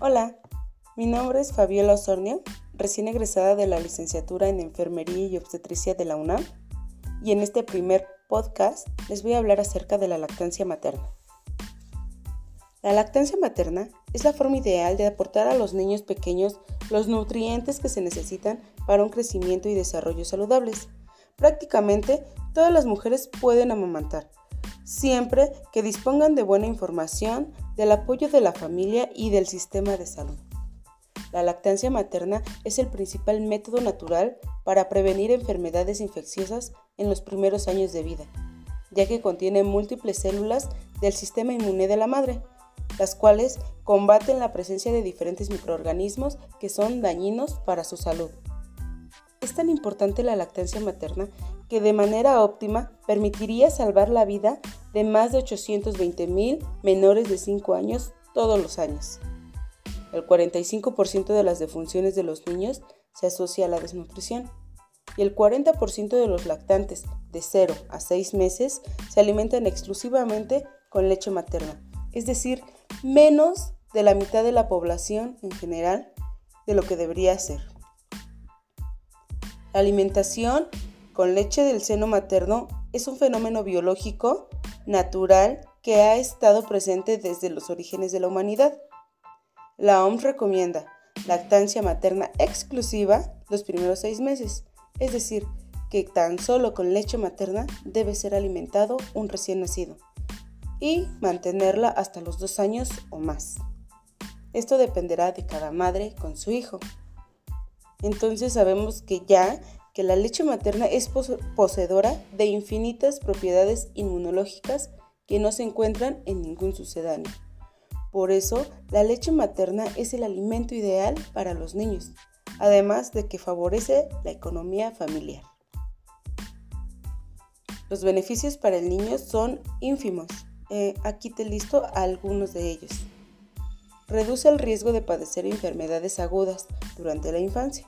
Hola, mi nombre es Fabiola Osornio, recién egresada de la licenciatura en Enfermería y Obstetricia de la UNAM, y en este primer podcast les voy a hablar acerca de la lactancia materna. La lactancia materna es la forma ideal de aportar a los niños pequeños los nutrientes que se necesitan para un crecimiento y desarrollo saludables. Prácticamente todas las mujeres pueden amamantar, siempre que dispongan de buena información, del apoyo de la familia y del sistema de salud. La lactancia materna es el principal método natural para prevenir enfermedades infecciosas en los primeros años de vida, ya que contiene múltiples células del sistema inmune de la madre, las cuales combaten la presencia de diferentes microorganismos que son dañinos para su salud. Es tan importante la lactancia materna que de manera óptima permitiría salvar la vida de más de 820 mil menores de 5 años todos los años. El 45% de las defunciones de los niños se asocia a la desnutrición y el 40% de los lactantes de 0 a 6 meses se alimentan exclusivamente con leche materna, es decir, menos de la mitad de la población en general de lo que debería ser. La alimentación con leche del seno materno es un fenómeno biológico natural que ha estado presente desde los orígenes de la humanidad. La OMS recomienda lactancia materna exclusiva los primeros seis meses, es decir, que tan solo con leche materna debe ser alimentado un recién nacido y mantenerla hasta los dos años o más. Esto dependerá de cada madre con su hijo. Entonces sabemos que ya que la leche materna es poseedora de infinitas propiedades inmunológicas que no se encuentran en ningún sucedáneo. Por eso, la leche materna es el alimento ideal para los niños, además de que favorece la economía familiar. Los beneficios para el niño son ínfimos. Eh, aquí te listo algunos de ellos. Reduce el riesgo de padecer enfermedades agudas durante la infancia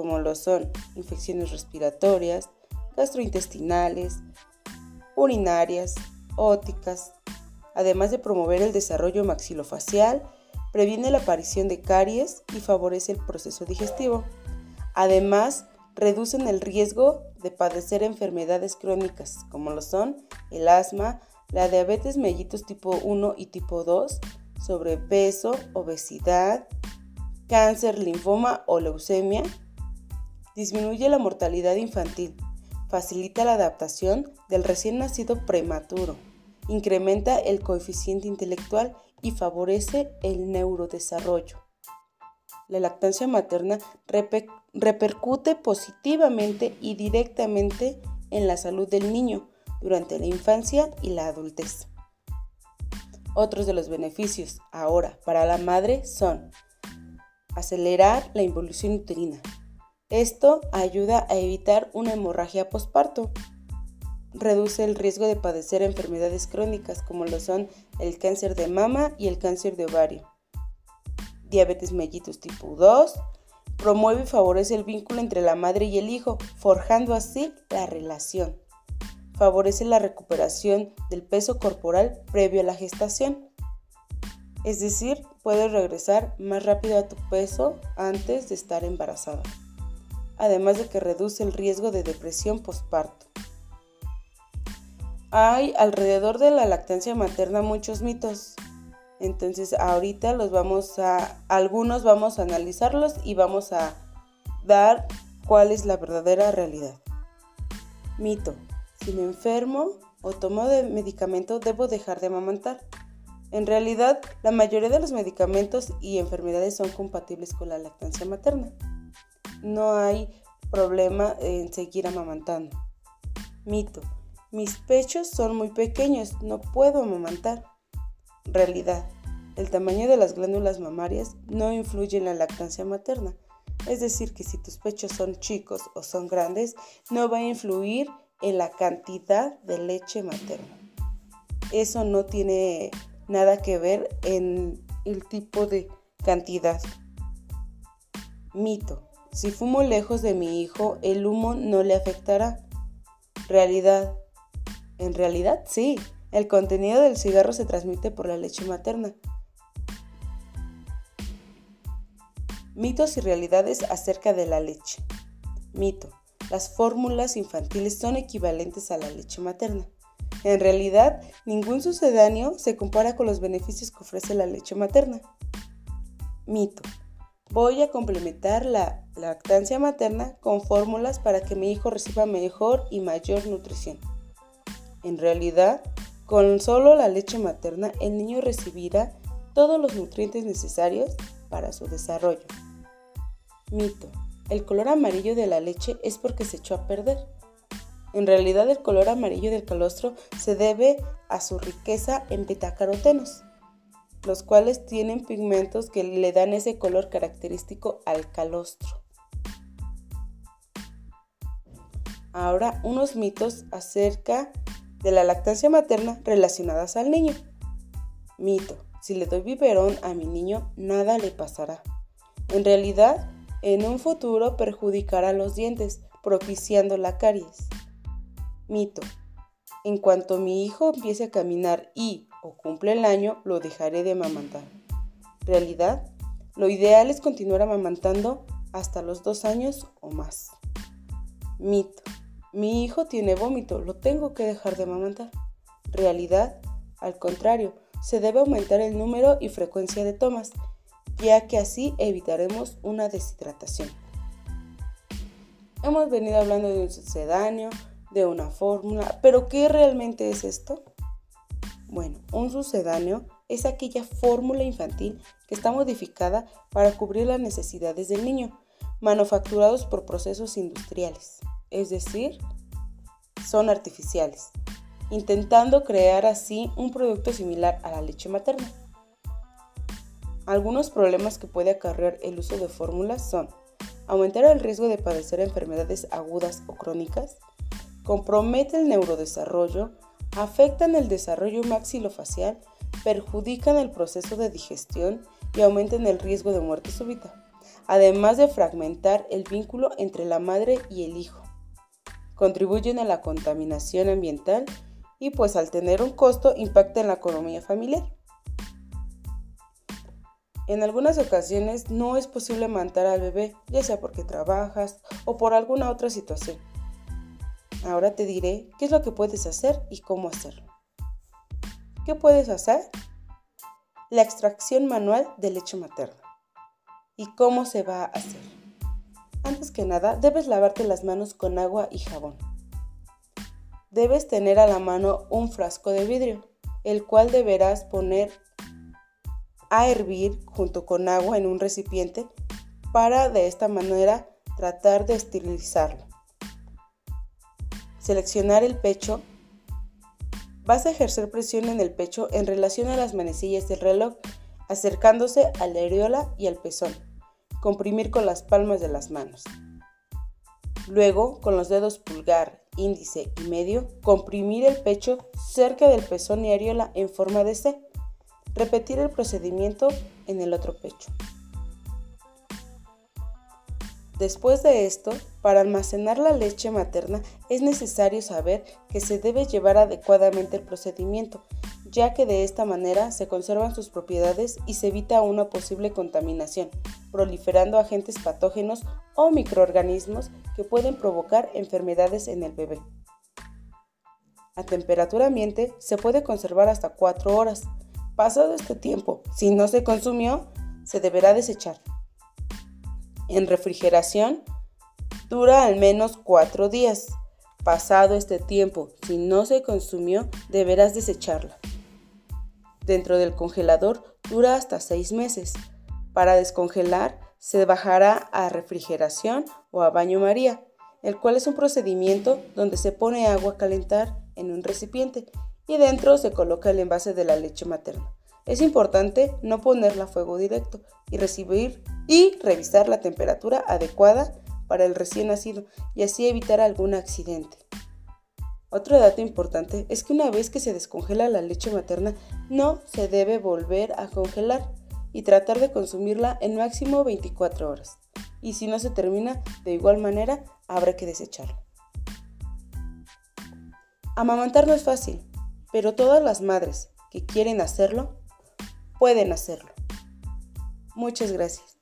como lo son infecciones respiratorias, gastrointestinales, urinarias, óticas, además de promover el desarrollo maxilofacial, previene la aparición de caries y favorece el proceso digestivo. Además, reducen el riesgo de padecer enfermedades crónicas, como lo son el asma, la diabetes mellitus tipo 1 y tipo 2, sobrepeso, obesidad, cáncer, linfoma o leucemia, disminuye la mortalidad infantil, facilita la adaptación del recién nacido prematuro, incrementa el coeficiente intelectual y favorece el neurodesarrollo. La lactancia materna repercute positivamente y directamente en la salud del niño durante la infancia y la adultez. Otros de los beneficios ahora para la madre son acelerar la involución uterina, esto ayuda a evitar una hemorragia postparto. Reduce el riesgo de padecer enfermedades crónicas como lo son el cáncer de mama y el cáncer de ovario. Diabetes mellitus tipo 2. Promueve y favorece el vínculo entre la madre y el hijo, forjando así la relación. Favorece la recuperación del peso corporal previo a la gestación. Es decir, puedes regresar más rápido a tu peso antes de estar embarazada además de que reduce el riesgo de depresión postparto. Hay alrededor de la lactancia materna muchos mitos. Entonces ahorita los vamos a, algunos vamos a analizarlos y vamos a dar cuál es la verdadera realidad. Mito. Si me enfermo o tomo de medicamento debo dejar de amamantar. En realidad, la mayoría de los medicamentos y enfermedades son compatibles con la lactancia materna no hay problema en seguir amamantando. Mito. Mis pechos son muy pequeños, no puedo amamantar. Realidad. El tamaño de las glándulas mamarias no influye en la lactancia materna. Es decir, que si tus pechos son chicos o son grandes, no va a influir en la cantidad de leche materna. Eso no tiene nada que ver en el tipo de cantidad. Mito. Si fumo lejos de mi hijo, el humo no le afectará. Realidad. En realidad, sí. El contenido del cigarro se transmite por la leche materna. Mitos y realidades acerca de la leche. Mito. Las fórmulas infantiles son equivalentes a la leche materna. En realidad, ningún sucedáneo se compara con los beneficios que ofrece la leche materna. Mito. Voy a complementar la lactancia materna con fórmulas para que mi hijo reciba mejor y mayor nutrición. En realidad, con solo la leche materna el niño recibirá todos los nutrientes necesarios para su desarrollo. Mito. El color amarillo de la leche es porque se echó a perder. En realidad el color amarillo del calostro se debe a su riqueza en betacarotenos, los cuales tienen pigmentos que le dan ese color característico al calostro. Ahora unos mitos acerca de la lactancia materna relacionadas al niño. Mito. Si le doy biberón a mi niño, nada le pasará. En realidad, en un futuro perjudicará los dientes, propiciando la caries. Mito. En cuanto mi hijo empiece a caminar y o cumple el año, lo dejaré de amamantar. Realidad. Lo ideal es continuar amamantando hasta los dos años o más. Mito. Mi hijo tiene vómito, lo tengo que dejar de amamantar. Realidad. Al contrario, se debe aumentar el número y frecuencia de tomas, ya que así evitaremos una deshidratación. Hemos venido hablando de un sucedáneo, de una fórmula, pero ¿qué realmente es esto? Bueno, un sucedáneo es aquella fórmula infantil que está modificada para cubrir las necesidades del niño, manufacturados por procesos industriales, es decir, son artificiales intentando crear así un producto similar a la leche materna. Algunos problemas que puede acarrear el uso de fórmulas son aumentar el riesgo de padecer enfermedades agudas o crónicas, compromete el neurodesarrollo, afectan el desarrollo maxilofacial, perjudican el proceso de digestión y aumentan el riesgo de muerte súbita, además de fragmentar el vínculo entre la madre y el hijo. Contribuyen a la contaminación ambiental y pues al tener un costo impacta en la economía familiar. En algunas ocasiones no es posible amamantar al bebé, ya sea porque trabajas o por alguna otra situación. Ahora te diré qué es lo que puedes hacer y cómo hacerlo. ¿Qué puedes hacer? La extracción manual de leche materna. ¿Y cómo se va a hacer? Antes que nada, debes lavarte las manos con agua y jabón debes tener a la mano un frasco de vidrio, el cual deberás poner a hervir junto con agua en un recipiente para de esta manera tratar de esterilizarlo. Seleccionar el pecho. Vas a ejercer presión en el pecho en relación a las manecillas del reloj, acercándose a la areola y al pezón. Comprimir con las palmas de las manos. Luego, con los dedos pulgar, índice y medio, comprimir el pecho cerca del pezón y areola en forma de C. Repetir el procedimiento en el otro pecho. Después de esto, para almacenar la leche materna es necesario saber que se debe llevar adecuadamente el procedimiento, ya que de esta manera se conservan sus propiedades y se evita una posible contaminación, proliferando agentes patógenos o microorganismos que pueden provocar enfermedades en el bebé. A temperatura ambiente se puede conservar hasta 4 horas. Pasado este tiempo, si no se consumió, se deberá desechar. En refrigeración, dura al menos 4 días. Pasado este tiempo, si no se consumió, deberás desecharla. Dentro del congelador dura hasta 6 meses. Para descongelar, se bajará a refrigeración o a baño María, el cual es un procedimiento donde se pone agua a calentar en un recipiente y dentro se coloca el envase de la leche materna. Es importante no ponerla a fuego directo y recibir y revisar la temperatura adecuada para el recién nacido y así evitar algún accidente. Otro dato importante es que una vez que se descongela la leche materna no se debe volver a congelar y tratar de consumirla en máximo 24 horas. Y si no se termina, de igual manera habrá que desecharlo. Amamantar no es fácil, pero todas las madres que quieren hacerlo, pueden hacerlo. Muchas gracias.